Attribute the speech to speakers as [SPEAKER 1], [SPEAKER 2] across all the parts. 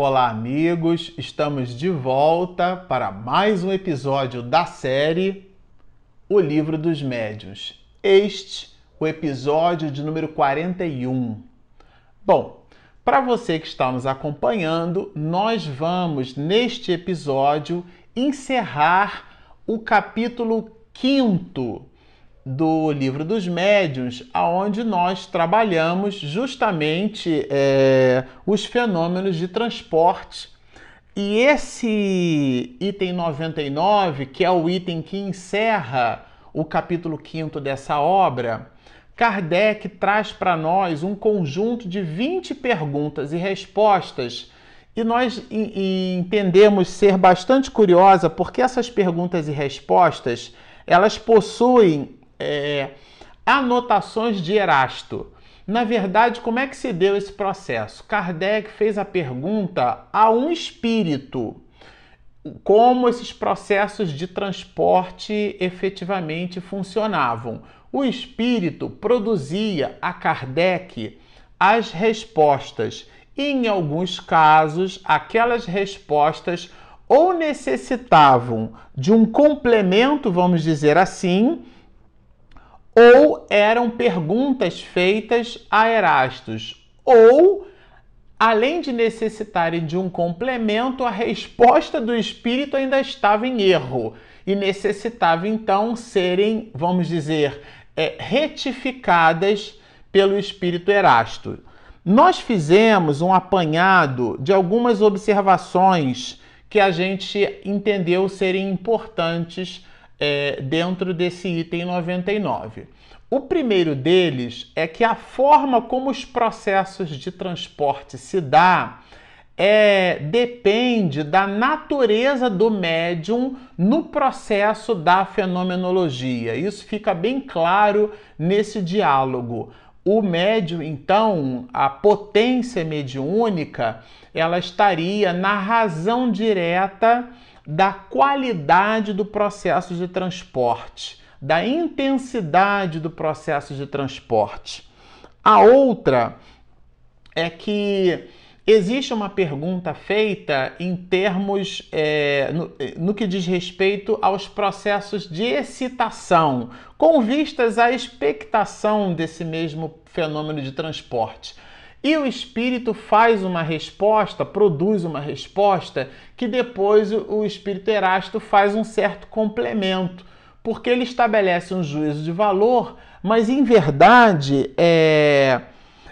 [SPEAKER 1] Olá, amigos! Estamos de volta para mais um episódio da série O Livro dos Médiuns. Este, o episódio de número 41. Bom, para você que está nos acompanhando, nós vamos, neste episódio, encerrar o capítulo 5 do livro dos médiuns, aonde nós trabalhamos justamente é, os fenômenos de transporte. E esse item 99, que é o item que encerra o capítulo 5 dessa obra, Kardec traz para nós um conjunto de 20 perguntas e respostas. E nós entendemos ser bastante curiosa porque essas perguntas e respostas elas possuem é, anotações de Erasto. Na verdade, como é que se deu esse processo? Kardec fez a pergunta a um espírito como esses processos de transporte efetivamente funcionavam. O espírito produzia a Kardec as respostas. E, em alguns casos, aquelas respostas ou necessitavam de um complemento, vamos dizer assim, ou eram perguntas feitas a Erastos, ou, além de necessitarem de um complemento, a resposta do espírito ainda estava em erro e necessitava então serem, vamos dizer, é, retificadas pelo espírito Erasto. Nós fizemos um apanhado de algumas observações que a gente entendeu serem importantes é, dentro desse item 99. O primeiro deles é que a forma como os processos de transporte se dá é, depende da natureza do médium no processo da fenomenologia. Isso fica bem claro nesse diálogo. O médium, então, a potência mediúnica, ela estaria na razão direta da qualidade do processo de transporte, da intensidade do processo de transporte. A outra é que existe uma pergunta feita em termos é, no, no, que diz respeito aos processos de excitação, com vistas à expectação desse mesmo fenômeno de transporte. E o espírito faz uma resposta, produz uma resposta, que depois o espírito Erasto faz um certo complemento, porque ele estabelece um juízo de valor, mas em verdade é,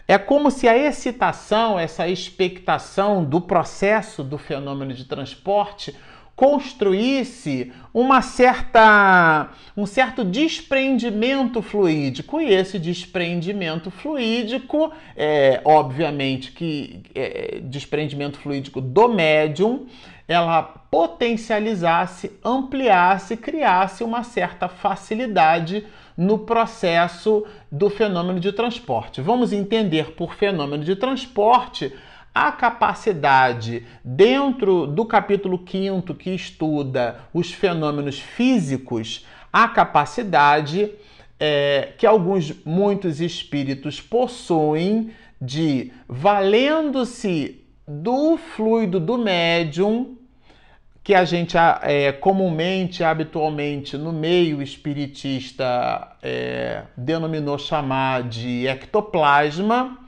[SPEAKER 1] é como se a excitação, essa expectação do processo do fenômeno de transporte construísse uma certa, um certo desprendimento fluídico. E esse desprendimento fluídico, é, obviamente que é, desprendimento fluídico do médium, ela potencializasse, ampliasse, criasse uma certa facilidade no processo do fenômeno de transporte. Vamos entender por fenômeno de transporte a capacidade, dentro do capítulo 5 que estuda os fenômenos físicos, a capacidade é, que alguns, muitos espíritos possuem de, valendo-se do fluido do médium, que a gente é, comumente, habitualmente, no meio espiritista, é, denominou chamar de ectoplasma,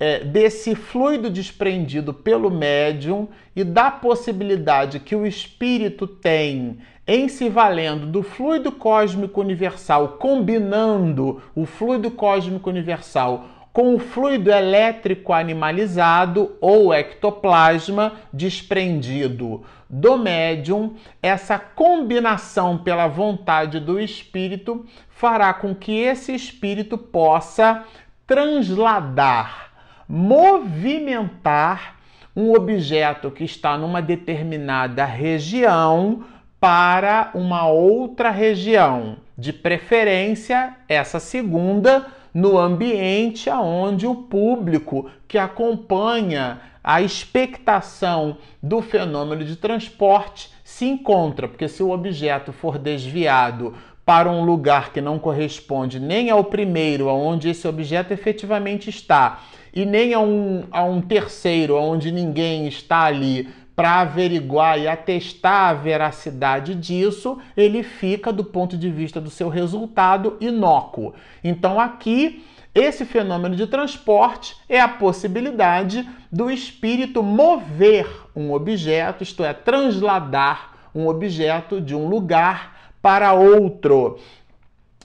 [SPEAKER 1] é, desse fluido desprendido pelo médium e da possibilidade que o espírito tem em se valendo do fluido cósmico universal, combinando o fluido cósmico universal com o fluido elétrico animalizado ou ectoplasma desprendido do médium, essa combinação pela vontade do espírito fará com que esse espírito possa transladar movimentar um objeto que está numa determinada região para uma outra região, de preferência essa segunda no ambiente aonde o público que acompanha a expectação do fenômeno de transporte se encontra, porque se o objeto for desviado para um lugar que não corresponde nem ao primeiro, onde esse objeto efetivamente está, e nem a um, a um terceiro, onde ninguém está ali para averiguar e atestar a veracidade disso, ele fica, do ponto de vista do seu resultado, inócuo. Então, aqui, esse fenômeno de transporte é a possibilidade do espírito mover um objeto, isto é, transladar um objeto de um lugar para outro.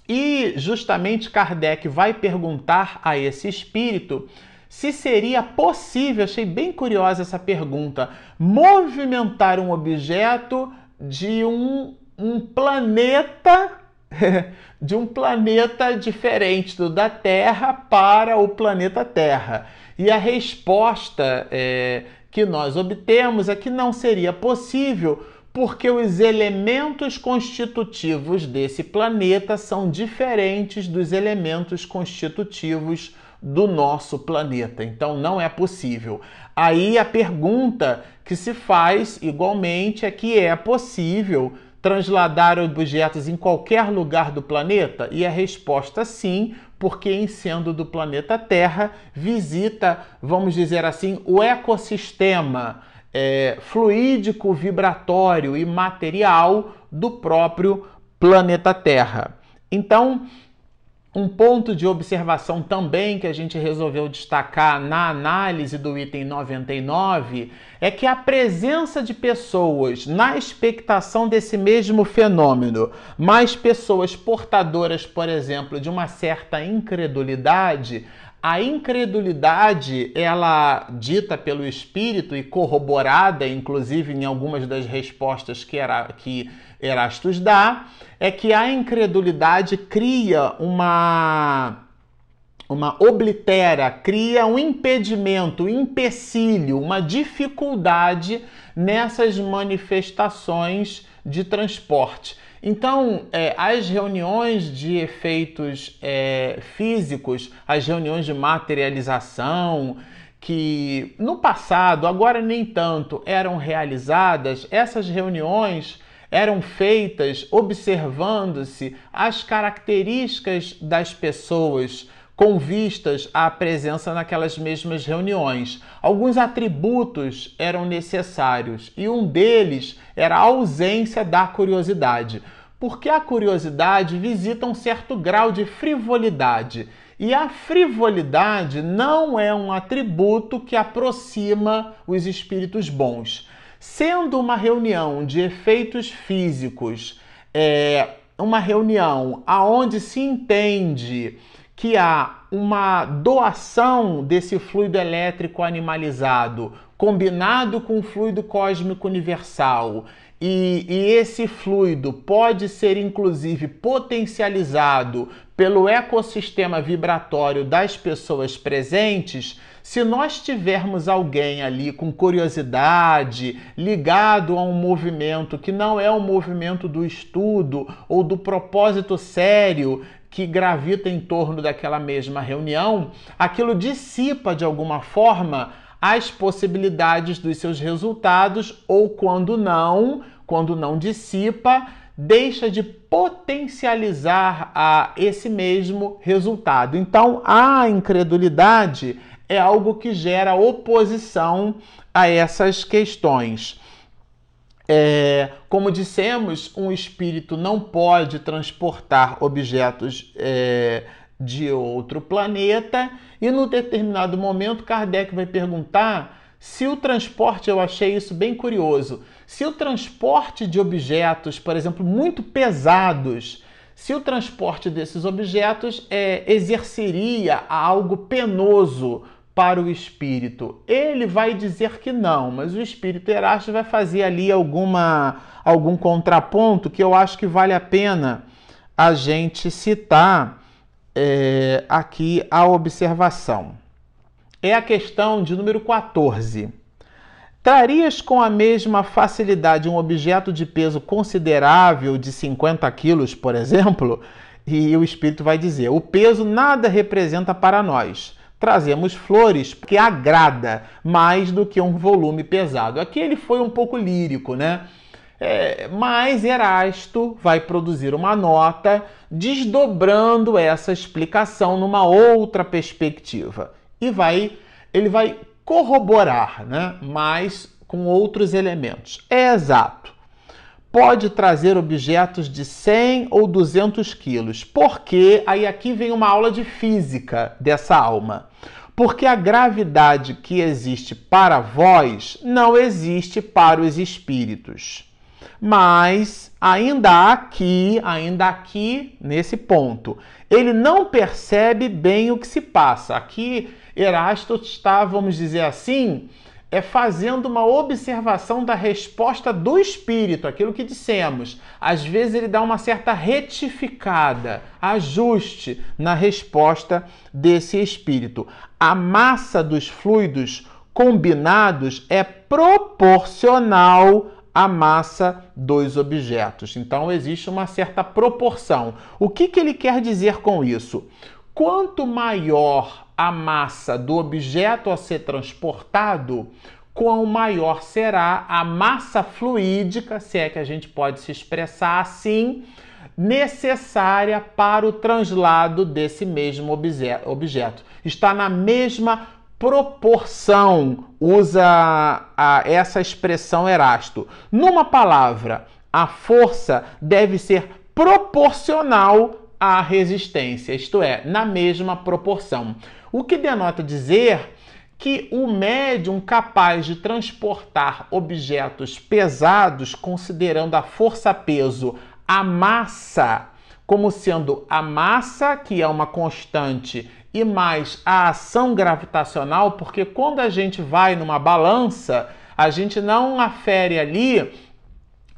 [SPEAKER 1] E justamente Kardec vai perguntar a esse espírito se seria possível, achei bem curiosa essa pergunta, movimentar um objeto de um, um planeta de um planeta diferente do da Terra para o planeta Terra. E a resposta é, que nós obtemos é que não seria possível, porque os elementos constitutivos desse planeta são diferentes dos elementos constitutivos do nosso planeta. Então não é possível. Aí a pergunta que se faz igualmente é que é possível transladar objetos em qualquer lugar do planeta? E a resposta sim, porque em sendo do planeta Terra, visita, vamos dizer assim, o ecossistema é, fluídico, vibratório e material do próprio planeta Terra. Então, um ponto de observação também que a gente resolveu destacar na análise do item 99 é que a presença de pessoas na expectação desse mesmo fenômeno, mais pessoas portadoras, por exemplo, de uma certa incredulidade, a incredulidade, ela dita pelo espírito e corroborada, inclusive em algumas das respostas que, era, que Erastus dá, é que a incredulidade cria uma uma oblitera, cria um impedimento, um empecilho, uma dificuldade nessas manifestações de transporte. Então, é, as reuniões de efeitos é, físicos, as reuniões de materialização, que no passado, agora nem tanto, eram realizadas, essas reuniões eram feitas observando-se as características das pessoas com vistas à presença naquelas mesmas reuniões. Alguns atributos eram necessários e um deles era a ausência da curiosidade, porque a curiosidade visita um certo grau de frivolidade. E a frivolidade não é um atributo que aproxima os espíritos bons. Sendo uma reunião de efeitos físicos, é, uma reunião aonde se entende que há uma doação desse fluido elétrico animalizado combinado com o fluido cósmico universal e, e, esse fluido pode ser inclusive potencializado pelo ecossistema vibratório das pessoas presentes, se nós tivermos alguém ali com curiosidade, ligado a um movimento que não é um movimento do estudo ou do propósito sério que gravita em torno daquela mesma reunião, aquilo dissipa de alguma forma as possibilidades dos seus resultados ou quando não, quando não dissipa, deixa de potencializar a esse mesmo resultado. Então, a incredulidade é algo que gera oposição a essas questões. É, como dissemos, um espírito não pode transportar objetos é, de outro planeta, e no determinado momento Kardec vai perguntar se o transporte, eu achei isso bem curioso, se o transporte de objetos, por exemplo, muito pesados, se o transporte desses objetos é, exerceria algo penoso para o espírito? Ele vai dizer que não, mas o espírito Erasto vai fazer ali alguma, algum contraponto que eu acho que vale a pena a gente citar é, aqui a observação. É a questão de número 14. Trarias com a mesma facilidade um objeto de peso considerável de 50 quilos, por exemplo? E o espírito vai dizer: o peso nada representa para nós trazemos flores que agrada mais do que um volume pesado. Aqui ele foi um pouco lírico, né? É, mas Erasto vai produzir uma nota desdobrando essa explicação numa outra perspectiva e vai ele vai corroborar, né, mas com outros elementos. É exato. Pode trazer objetos de 100 ou 200 quilos. Porque aí aqui vem uma aula de física dessa alma. Porque a gravidade que existe para vós não existe para os espíritos. Mas ainda aqui, ainda aqui nesse ponto, ele não percebe bem o que se passa. Aqui Erasto está, vamos dizer assim, é fazendo uma observação da resposta do espírito, aquilo que dissemos. Às vezes ele dá uma certa retificada, ajuste na resposta desse espírito. A massa dos fluidos combinados é proporcional à massa dos objetos. Então existe uma certa proporção. O que, que ele quer dizer com isso? Quanto maior a massa do objeto a ser transportado, quão maior será a massa fluídica, se é que a gente pode se expressar assim, necessária para o translado desse mesmo objeto. Está na mesma proporção, usa a, essa expressão Erasto. Numa palavra, a força deve ser proporcional à resistência, isto é, na mesma proporção. O que denota dizer que o médium capaz de transportar objetos pesados, considerando a força-peso, a massa, como sendo a massa, que é uma constante, e mais a ação gravitacional, porque quando a gente vai numa balança, a gente não afere ali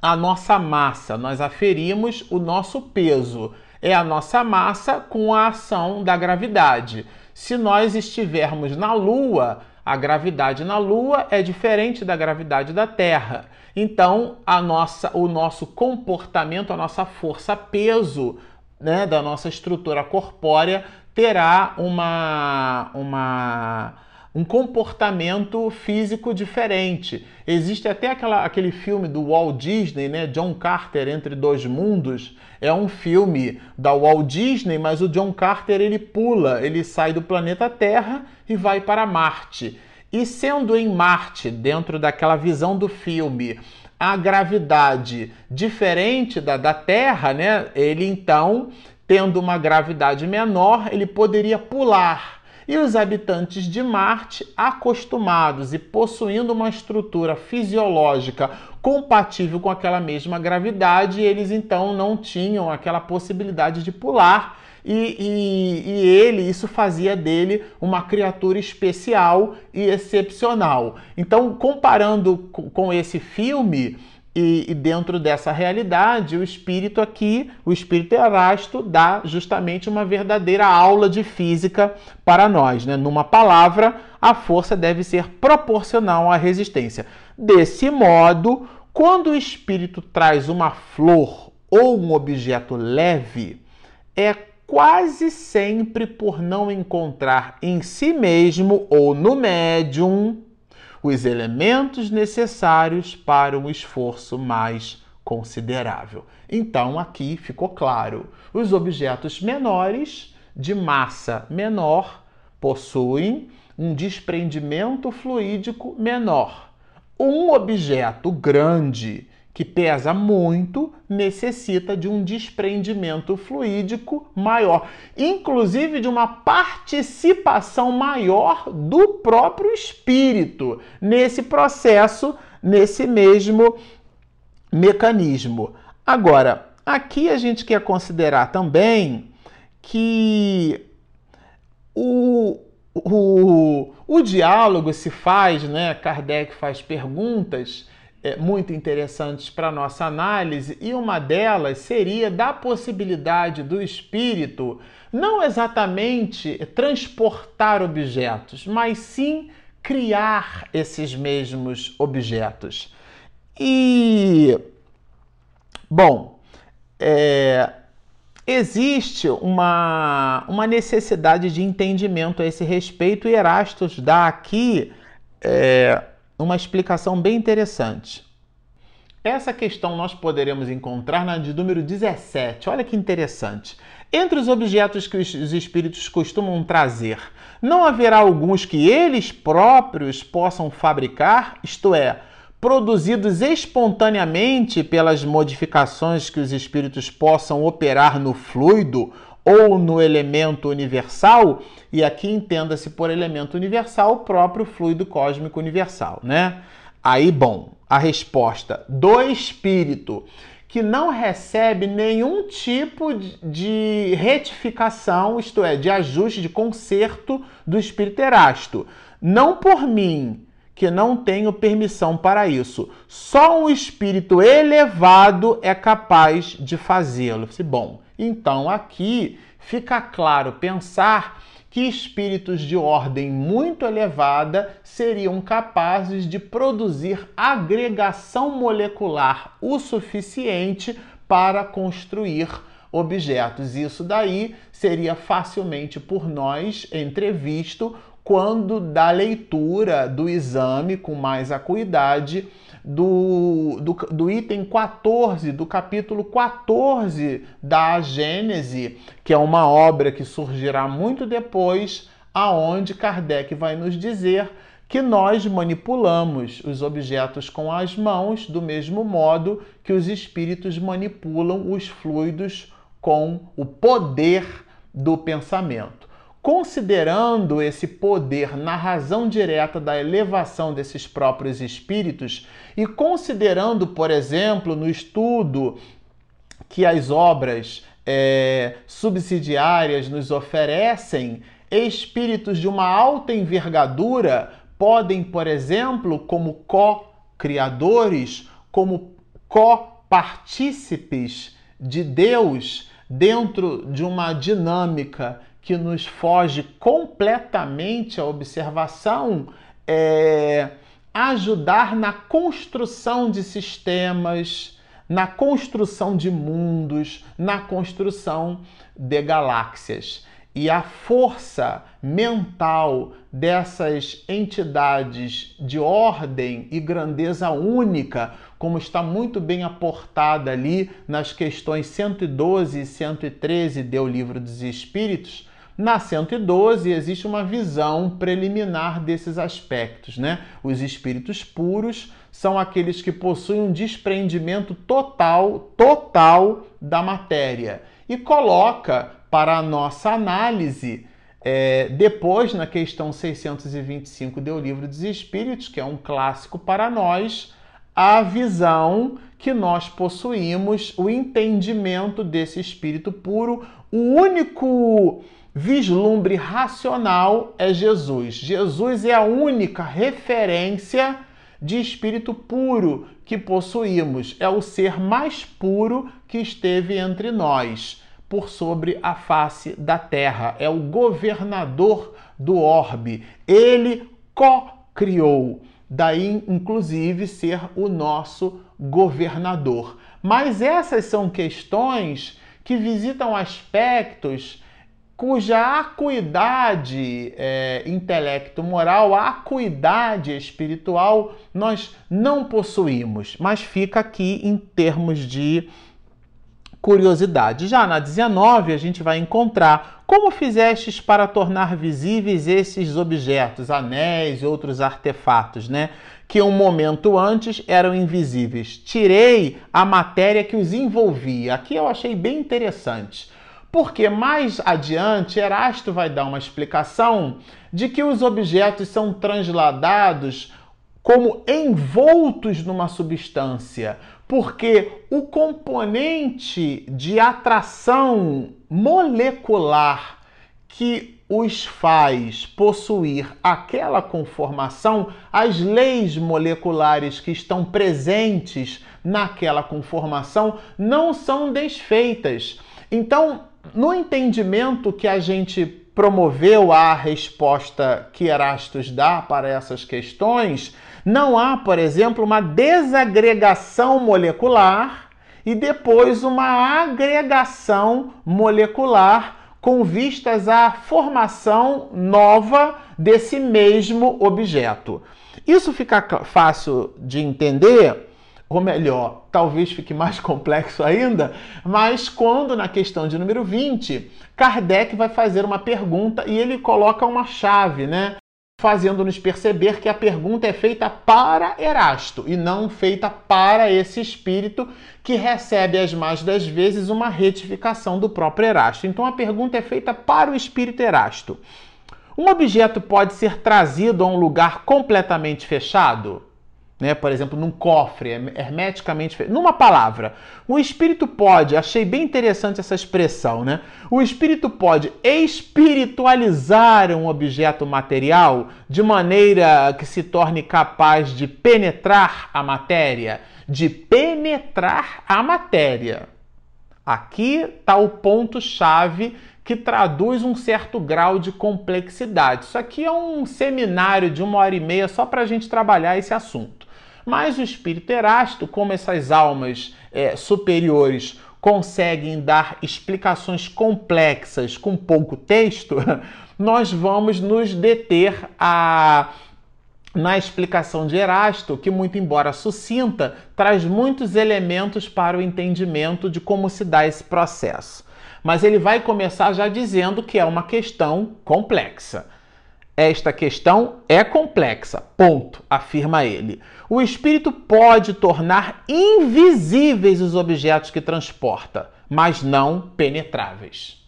[SPEAKER 1] a nossa massa, nós aferimos o nosso peso. É a nossa massa com a ação da gravidade. Se nós estivermos na Lua, a gravidade na Lua é diferente da gravidade da Terra. Então, a nossa, o nosso comportamento, a nossa força, peso né, da nossa estrutura corpórea terá uma, uma um comportamento físico diferente. Existe até aquela, aquele filme do Walt Disney, né? John Carter entre dois mundos. É um filme da Walt Disney, mas o John Carter ele pula, ele sai do planeta Terra e vai para Marte. E sendo em Marte, dentro daquela visão do filme, a gravidade diferente da, da Terra, né? Ele então, tendo uma gravidade menor, ele poderia pular e os habitantes de Marte, acostumados e possuindo uma estrutura fisiológica compatível com aquela mesma gravidade, eles então não tinham aquela possibilidade de pular. E, e, e, ele, isso fazia dele uma criatura especial e excepcional. Então, comparando com esse filme, e, e, dentro dessa realidade, o espírito aqui, o espírito Erasto, dá justamente uma verdadeira aula de física para nós. Né? Numa palavra, a força deve ser proporcional à resistência. Desse modo, quando o espírito traz uma flor ou um objeto leve, é quase sempre por não encontrar em si mesmo ou no médium os elementos necessários para um esforço mais considerável. Então, aqui ficou claro: os objetos menores, de massa menor, possuem um desprendimento fluídico menor. Um objeto grande que pesa muito, necessita de um desprendimento fluídico maior, inclusive de uma participação maior do próprio espírito nesse processo, nesse mesmo mecanismo. Agora, aqui a gente quer considerar também que o, o, o diálogo se faz, né? Kardec faz perguntas muito interessantes para nossa análise, e uma delas seria da possibilidade do espírito não exatamente transportar objetos, mas sim criar esses mesmos objetos. E, bom, é, existe uma, uma necessidade de entendimento a esse respeito, e Erastus dá aqui. É, uma explicação bem interessante. Essa questão nós poderemos encontrar na de número 17. Olha que interessante. Entre os objetos que os espíritos costumam trazer, não haverá alguns que eles próprios possam fabricar, isto é, produzidos espontaneamente pelas modificações que os espíritos possam operar no fluido ou no elemento universal, e aqui entenda-se por elemento universal o próprio fluido cósmico universal, né? Aí, bom, a resposta do espírito que não recebe nenhum tipo de retificação, isto é, de ajuste, de conserto do espírito erasto. Não por mim, que não tenho permissão para isso. Só um espírito elevado é capaz de fazê-lo. Bom, então aqui fica claro pensar que espíritos de ordem muito elevada seriam capazes de produzir agregação molecular o suficiente para construir objetos. Isso daí seria facilmente por nós entrevisto quando da leitura do exame com mais acuidade do, do, do, item 14, do capítulo 14 da Gênese, que é uma obra que surgirá muito depois, aonde Kardec vai nos dizer que nós manipulamos os objetos com as mãos do mesmo modo que os espíritos manipulam os fluidos com o poder do pensamento considerando esse poder na razão direta da elevação desses próprios espíritos e considerando, por exemplo, no estudo que as obras é, subsidiárias nos oferecem, espíritos de uma alta envergadura podem, por exemplo, como co-criadores, como co-partícipes de Deus dentro de uma dinâmica que nos foge completamente à observação é ajudar na construção de sistemas, na construção de mundos, na construção de galáxias. E a força mental dessas entidades de ordem e grandeza única, como está muito bem aportada ali nas questões 112 e 113 do Livro dos Espíritos, na 112 existe uma visão preliminar desses aspectos, né? Os espíritos puros são aqueles que possuem um desprendimento total, total da matéria e coloca para a nossa análise é, depois na questão 625 do Livro dos Espíritos, que é um clássico para nós, a visão que nós possuímos, o entendimento desse espírito puro, o único vislumbre racional é Jesus. Jesus é a única referência de espírito puro que possuímos. É o ser mais puro que esteve entre nós, por sobre a face da terra. É o governador do orbe. Ele co-criou. Daí, inclusive, ser o nosso governador. Mas essas são questões que visitam aspectos cuja acuidade é, intelecto-moral, a acuidade espiritual, nós não possuímos, mas fica aqui em termos de curiosidade. Já na 19, a gente vai encontrar como fizestes para tornar visíveis esses objetos, anéis e outros artefatos, né? Que um momento antes eram invisíveis. Tirei a matéria que os envolvia. Aqui eu achei bem interessante porque mais adiante Erasto vai dar uma explicação de que os objetos são transladados como envoltos numa substância, porque o componente de atração molecular que os faz possuir aquela conformação, as leis moleculares que estão presentes naquela conformação não são desfeitas. Então, no entendimento que a gente promoveu a resposta que Erastus dá para essas questões, não há, por exemplo, uma desagregação molecular e depois uma agregação molecular com vistas à formação nova desse mesmo objeto. Isso fica fácil de entender ou melhor, talvez fique mais complexo ainda, mas quando na questão de número 20, Kardec vai fazer uma pergunta e ele coloca uma chave, né? Fazendo-nos perceber que a pergunta é feita para Erasto e não feita para esse espírito que recebe as mais das vezes uma retificação do próprio Erasto. Então a pergunta é feita para o espírito Erasto. Um objeto pode ser trazido a um lugar completamente fechado? Né? por exemplo, num cofre hermeticamente feito. Numa palavra, o espírito pode, achei bem interessante essa expressão, né? O espírito pode espiritualizar um objeto material de maneira que se torne capaz de penetrar a matéria, de penetrar a matéria. Aqui está o ponto-chave que traduz um certo grau de complexidade. Isso aqui é um seminário de uma hora e meia só para a gente trabalhar esse assunto. Mas o espírito Erasto, como essas almas é, superiores conseguem dar explicações complexas com pouco texto, nós vamos nos deter a na explicação de Erasto, que, muito embora sucinta, traz muitos elementos para o entendimento de como se dá esse processo. Mas ele vai começar já dizendo que é uma questão complexa. Esta questão é complexa, ponto, afirma ele. O espírito pode tornar invisíveis os objetos que transporta, mas não penetráveis.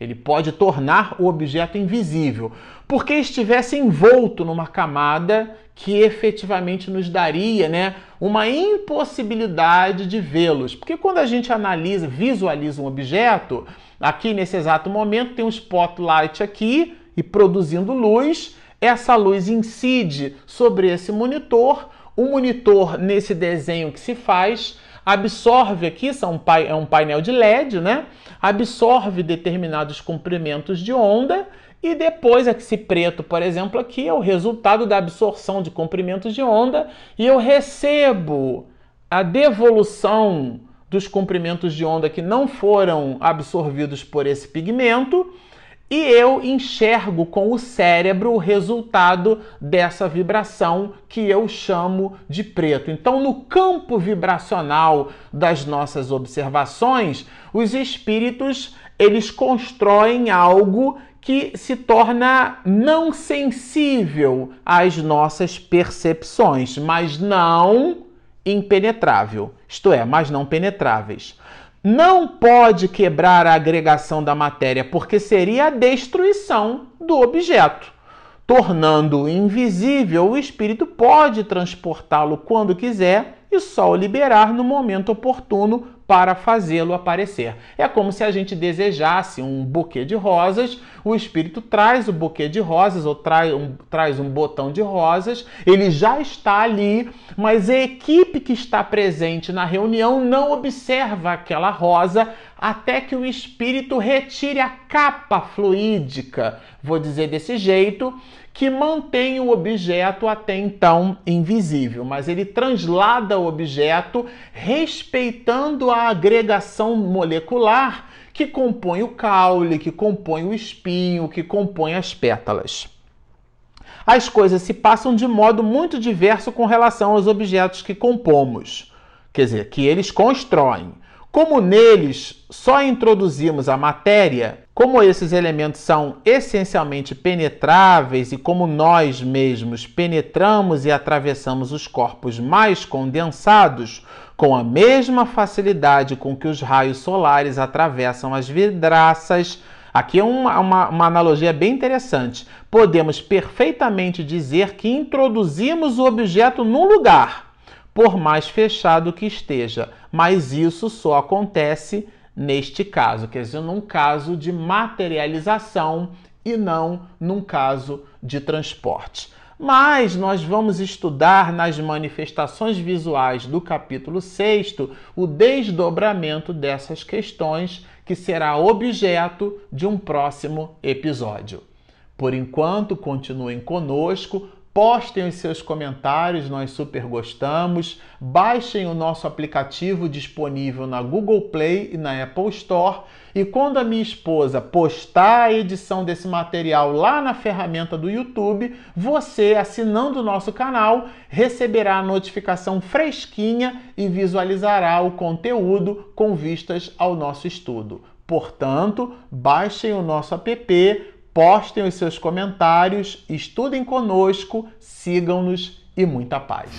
[SPEAKER 1] Ele pode tornar o objeto invisível, porque estivesse envolto numa camada que efetivamente nos daria né, uma impossibilidade de vê-los. Porque quando a gente analisa, visualiza um objeto, aqui nesse exato momento tem um spotlight aqui, e produzindo luz. Essa luz incide sobre esse monitor. O monitor, nesse desenho que se faz, absorve aqui, é um painel de LED, né? Absorve determinados comprimentos de onda e depois esse preto, por exemplo, aqui é o resultado da absorção de comprimentos de onda e eu recebo a devolução dos comprimentos de onda que não foram absorvidos por esse pigmento e eu enxergo com o cérebro o resultado dessa vibração que eu chamo de preto. Então, no campo vibracional das nossas observações, os espíritos eles constroem algo que se torna não sensível às nossas percepções, mas não impenetrável. Isto é, mas não penetráveis não pode quebrar a agregação da matéria, porque seria a destruição do objeto. Tornando-o invisível, o espírito pode transportá-lo quando quiser e só o liberar no momento oportuno para fazê-lo aparecer. É como se a gente desejasse um buquê de rosas, o espírito traz o buquê de rosas ou traz um, traz um botão de rosas, ele já está ali, mas a equipe que está presente na reunião não observa aquela rosa até que o espírito retire a capa fluídica, vou dizer desse jeito, que mantém o objeto até então invisível, mas ele translada o objeto respeitando a agregação molecular que compõe o caule, que compõe o espinho, que compõe as pétalas. As coisas se passam de modo muito diverso com relação aos objetos que compomos, quer dizer, que eles constroem. Como neles só introduzimos a matéria, como esses elementos são essencialmente penetráveis e como nós mesmos penetramos e atravessamos os corpos mais condensados com a mesma facilidade com que os raios solares atravessam as vidraças, aqui é uma, uma, uma analogia bem interessante. Podemos perfeitamente dizer que introduzimos o objeto num lugar por mais fechado que esteja. Mas isso só acontece neste caso, quer dizer, num caso de materialização e não num caso de transporte. Mas nós vamos estudar nas manifestações visuais do capítulo 6 o desdobramento dessas questões, que será objeto de um próximo episódio. Por enquanto, continuem conosco Postem os seus comentários, nós super gostamos. Baixem o nosso aplicativo disponível na Google Play e na Apple Store. E quando a minha esposa postar a edição desse material lá na ferramenta do YouTube, você, assinando o nosso canal, receberá a notificação fresquinha e visualizará o conteúdo com vistas ao nosso estudo. Portanto, baixem o nosso app postem os seus comentários, estudem conosco, sigam-nos e muita paz.